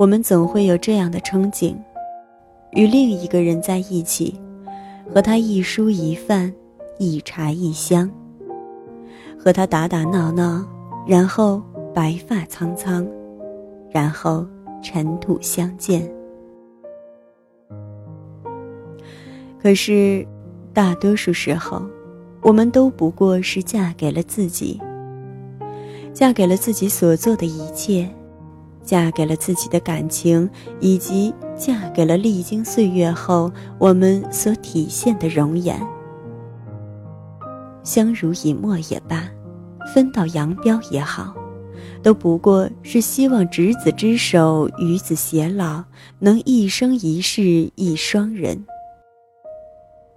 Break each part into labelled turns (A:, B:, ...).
A: 我们总会有这样的憧憬：与另一个人在一起，和他一蔬一饭，一茶一香，和他打打闹闹，然后白发苍苍，然后尘土相见。可是，大多数时候，我们都不过是嫁给了自己，嫁给了自己所做的一切。嫁给了自己的感情，以及嫁给了历经岁月后我们所体现的容颜。相濡以沫也罢，分道扬镳也好，都不过是希望执子之手，与子偕老，能一生一世一双人。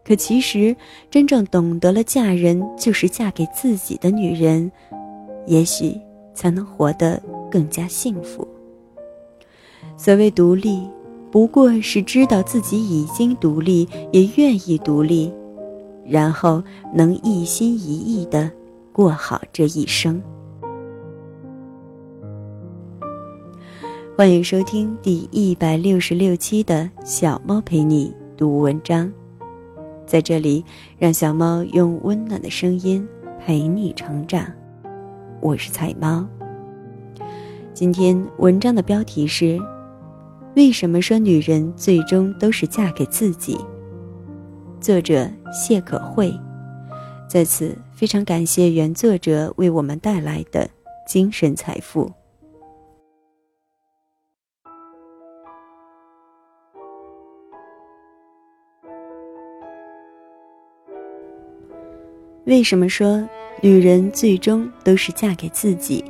A: 可其实，真正懂得了嫁人就是嫁给自己的女人，也许才能活得更加幸福。所谓独立，不过是知道自己已经独立，也愿意独立，然后能一心一意的过好这一生。欢迎收听第一百六十六期的小猫陪你读文章，在这里，让小猫用温暖的声音陪你成长。我是彩猫。今天文章的标题是。为什么说女人最终都是嫁给自己？作者谢可慧，在此非常感谢原作者为我们带来的精神财富。为什么说女人最终都是嫁给自己？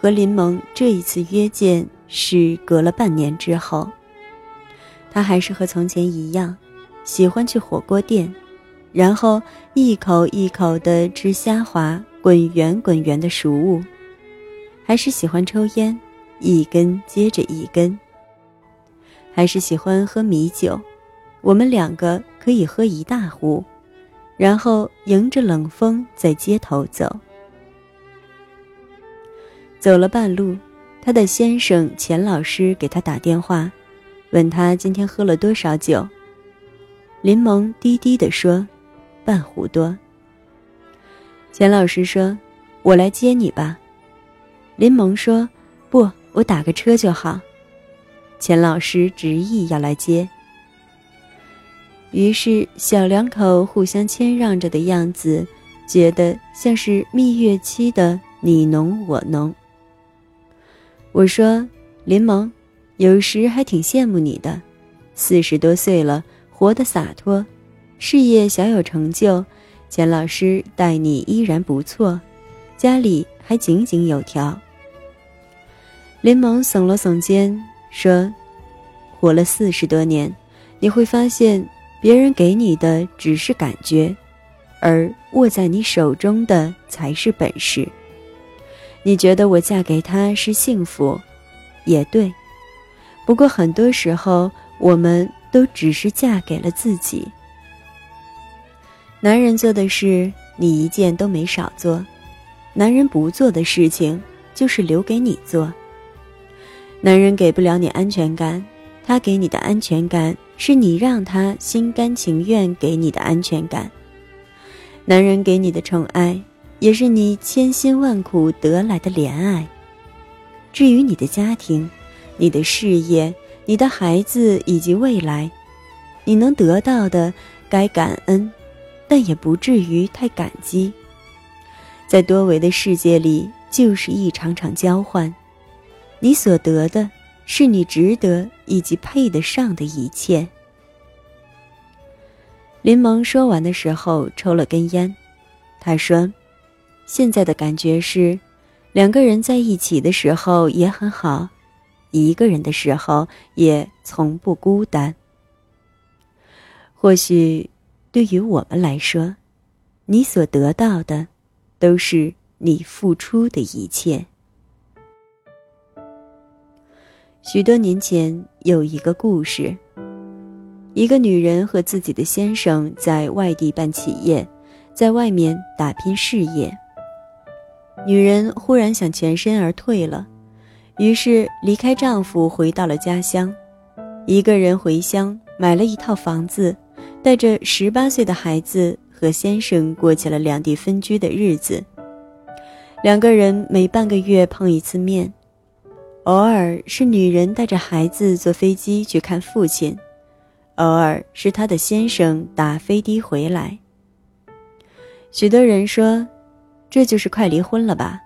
A: 和林萌这一次约见是隔了半年之后。他还是和从前一样，喜欢去火锅店，然后一口一口地吃虾滑滚圆滚圆的熟物，还是喜欢抽烟，一根接着一根。还是喜欢喝米酒，我们两个可以喝一大壶，然后迎着冷风在街头走。走了半路，他的先生钱老师给他打电话，问他今天喝了多少酒。林萌低低地说：“半壶多。”钱老师说：“我来接你吧。”林萌说：“不，我打个车就好。”钱老师执意要来接。于是小两口互相谦让着的样子，觉得像是蜜月期的你侬我侬。我说：“林萌，有时还挺羡慕你的，四十多岁了，活得洒脱，事业小有成就，钱老师待你依然不错，家里还井井有条。”林萌耸了耸肩说：“活了四十多年，你会发现，别人给你的只是感觉，而握在你手中的才是本事。”你觉得我嫁给他是幸福，也对。不过很多时候，我们都只是嫁给了自己。男人做的事，你一件都没少做；男人不做的事情，就是留给你做。男人给不了你安全感，他给你的安全感，是你让他心甘情愿给你的安全感。男人给你的宠爱。也是你千辛万苦得来的怜爱。至于你的家庭、你的事业、你的孩子以及未来，你能得到的该感恩，但也不至于太感激。在多维的世界里，就是一场场交换。你所得的，是你值得以及配得上的一切。林萌说完的时候，抽了根烟，他说。现在的感觉是，两个人在一起的时候也很好，一个人的时候也从不孤单。或许，对于我们来说，你所得到的，都是你付出的一切。许多年前有一个故事，一个女人和自己的先生在外地办企业，在外面打拼事业。女人忽然想全身而退了，于是离开丈夫，回到了家乡，一个人回乡买了一套房子，带着十八岁的孩子和先生过起了两地分居的日子。两个人每半个月碰一次面，偶尔是女人带着孩子坐飞机去看父亲，偶尔是她的先生打飞的回来。许多人说，这就是快离婚了吧？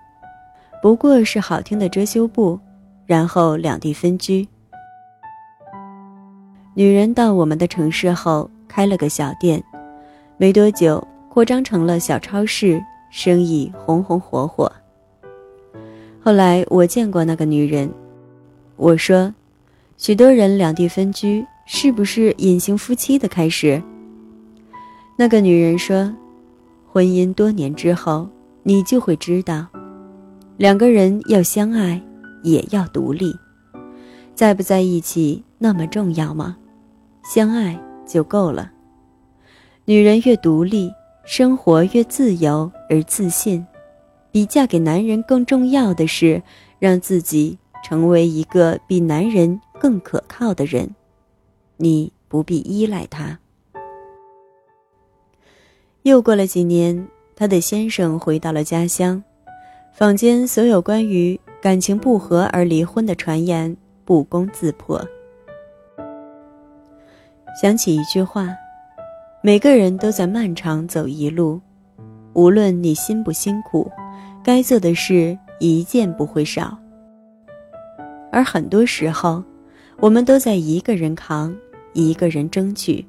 A: 不过是好听的遮羞布，然后两地分居。女人到我们的城市后开了个小店，没多久扩张成了小超市，生意红红火火。后来我见过那个女人，我说：“许多人两地分居，是不是隐形夫妻的开始？”那个女人说。婚姻多年之后，你就会知道，两个人要相爱，也要独立。在不在一起那么重要吗？相爱就够了。女人越独立，生活越自由而自信。比嫁给男人更重要的是，让自己成为一个比男人更可靠的人。你不必依赖他。又过了几年，她的先生回到了家乡，坊间所有关于感情不和而离婚的传言不攻自破。想起一句话：每个人都在漫长走一路，无论你辛不辛苦，该做的事一件不会少。而很多时候，我们都在一个人扛，一个人争取，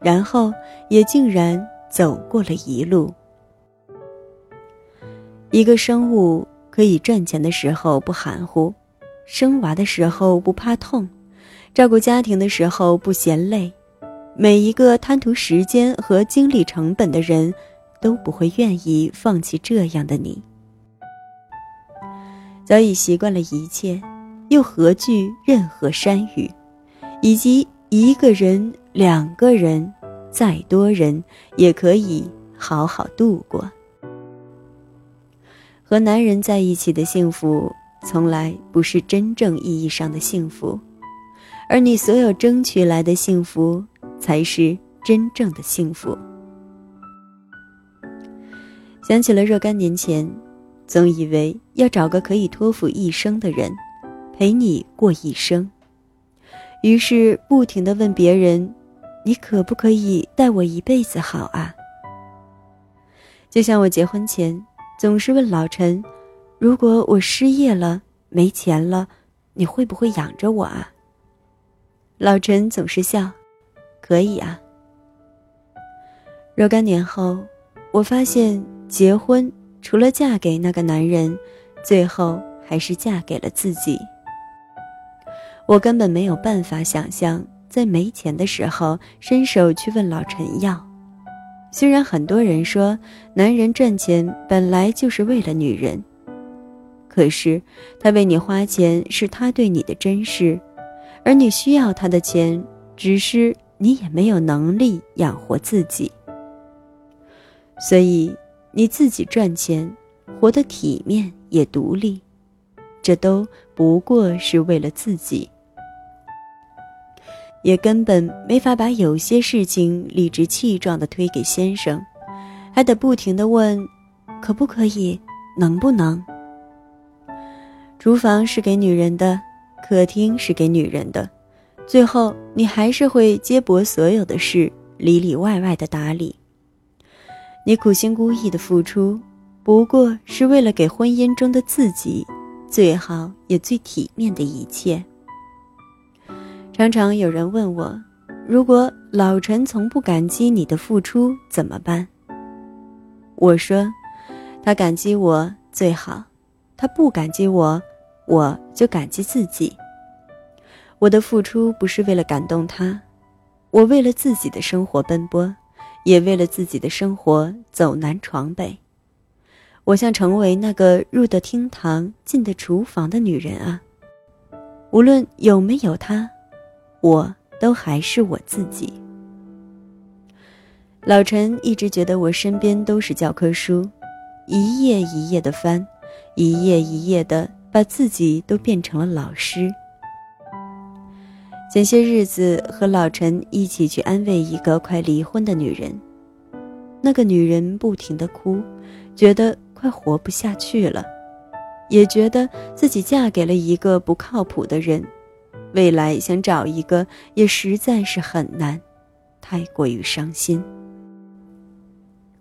A: 然后也竟然。走过了一路，一个生物可以赚钱的时候不含糊，生娃的时候不怕痛，照顾家庭的时候不嫌累。每一个贪图时间和精力成本的人，都不会愿意放弃这样的你。早已习惯了一切，又何惧任何山雨，以及一个人、两个人。再多人也可以好好度过。和男人在一起的幸福，从来不是真正意义上的幸福，而你所有争取来的幸福，才是真正的幸福。想起了若干年前，总以为要找个可以托付一生的人，陪你过一生，于是不停的问别人。你可不可以待我一辈子好啊？就像我结婚前总是问老陈：“如果我失业了、没钱了，你会不会养着我啊？”老陈总是笑：“可以啊。”若干年后，我发现结婚除了嫁给那个男人，最后还是嫁给了自己。我根本没有办法想象。在没钱的时候，伸手去问老陈要。虽然很多人说男人赚钱本来就是为了女人，可是他为你花钱是他对你的珍视，而你需要他的钱，只是你也没有能力养活自己。所以你自己赚钱，活得体面也独立，这都不过是为了自己。也根本没法把有些事情理直气壮地推给先生，还得不停地问：可不可以？能不能？厨房是给女人的，客厅是给女人的，最后你还是会接驳所有的事，里里外外的打理。你苦心孤诣的付出，不过是为了给婚姻中的自己，最好也最体面的一切。常常有人问我，如果老陈从不感激你的付出怎么办？我说，他感激我最好，他不感激我，我就感激自己。我的付出不是为了感动他，我为了自己的生活奔波，也为了自己的生活走南闯北。我想成为那个入得厅堂、进得厨房的女人啊，无论有没有他。我都还是我自己。老陈一直觉得我身边都是教科书，一页一页的翻，一页一页的把自己都变成了老师。前些日子和老陈一起去安慰一个快离婚的女人，那个女人不停的哭，觉得快活不下去了，也觉得自己嫁给了一个不靠谱的人，未来想找一个也实在是很难，太过于伤心。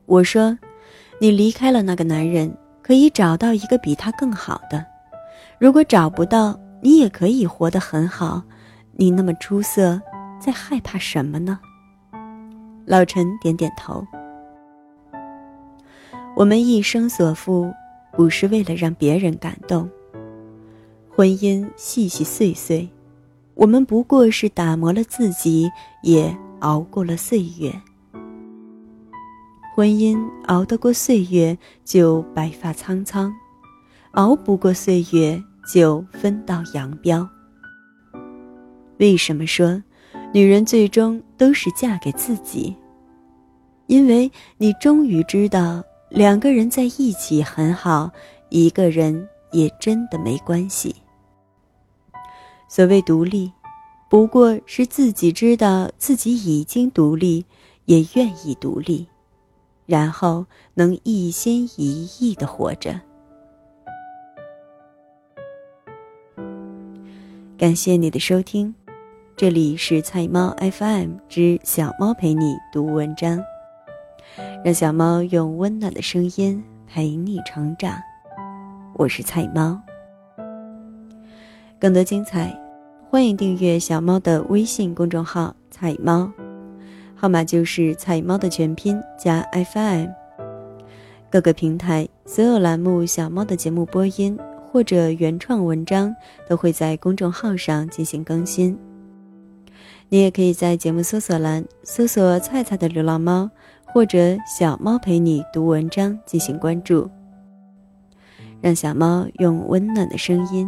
A: 我说，你离开了那个男人，可以找到一个比他更好的；如果找不到，你也可以活得很好。你那么出色，在害怕什么呢？老陈点点头。我们一生所付，不是为了让别人感动。婚姻细细碎碎，我们不过是打磨了自己，也熬过了岁月。婚姻熬得过岁月，就白发苍苍；熬不过岁月，就分道扬镳。为什么说，女人最终都是嫁给自己？因为你终于知道，两个人在一起很好，一个人也真的没关系。所谓独立，不过是自己知道自己已经独立，也愿意独立，然后能一心一意的活着。感谢你的收听。这里是菜猫 FM 之小猫陪你读文章，让小猫用温暖的声音陪你成长。我是菜猫，更多精彩，欢迎订阅小猫的微信公众号“菜猫”，号码就是菜猫的全拼加 FM。各个平台所有栏目小猫的节目播音或者原创文章都会在公众号上进行更新。你也可以在节目搜索栏搜索“菜菜的流浪猫”或者“小猫陪你读文章”进行关注，让小猫用温暖的声音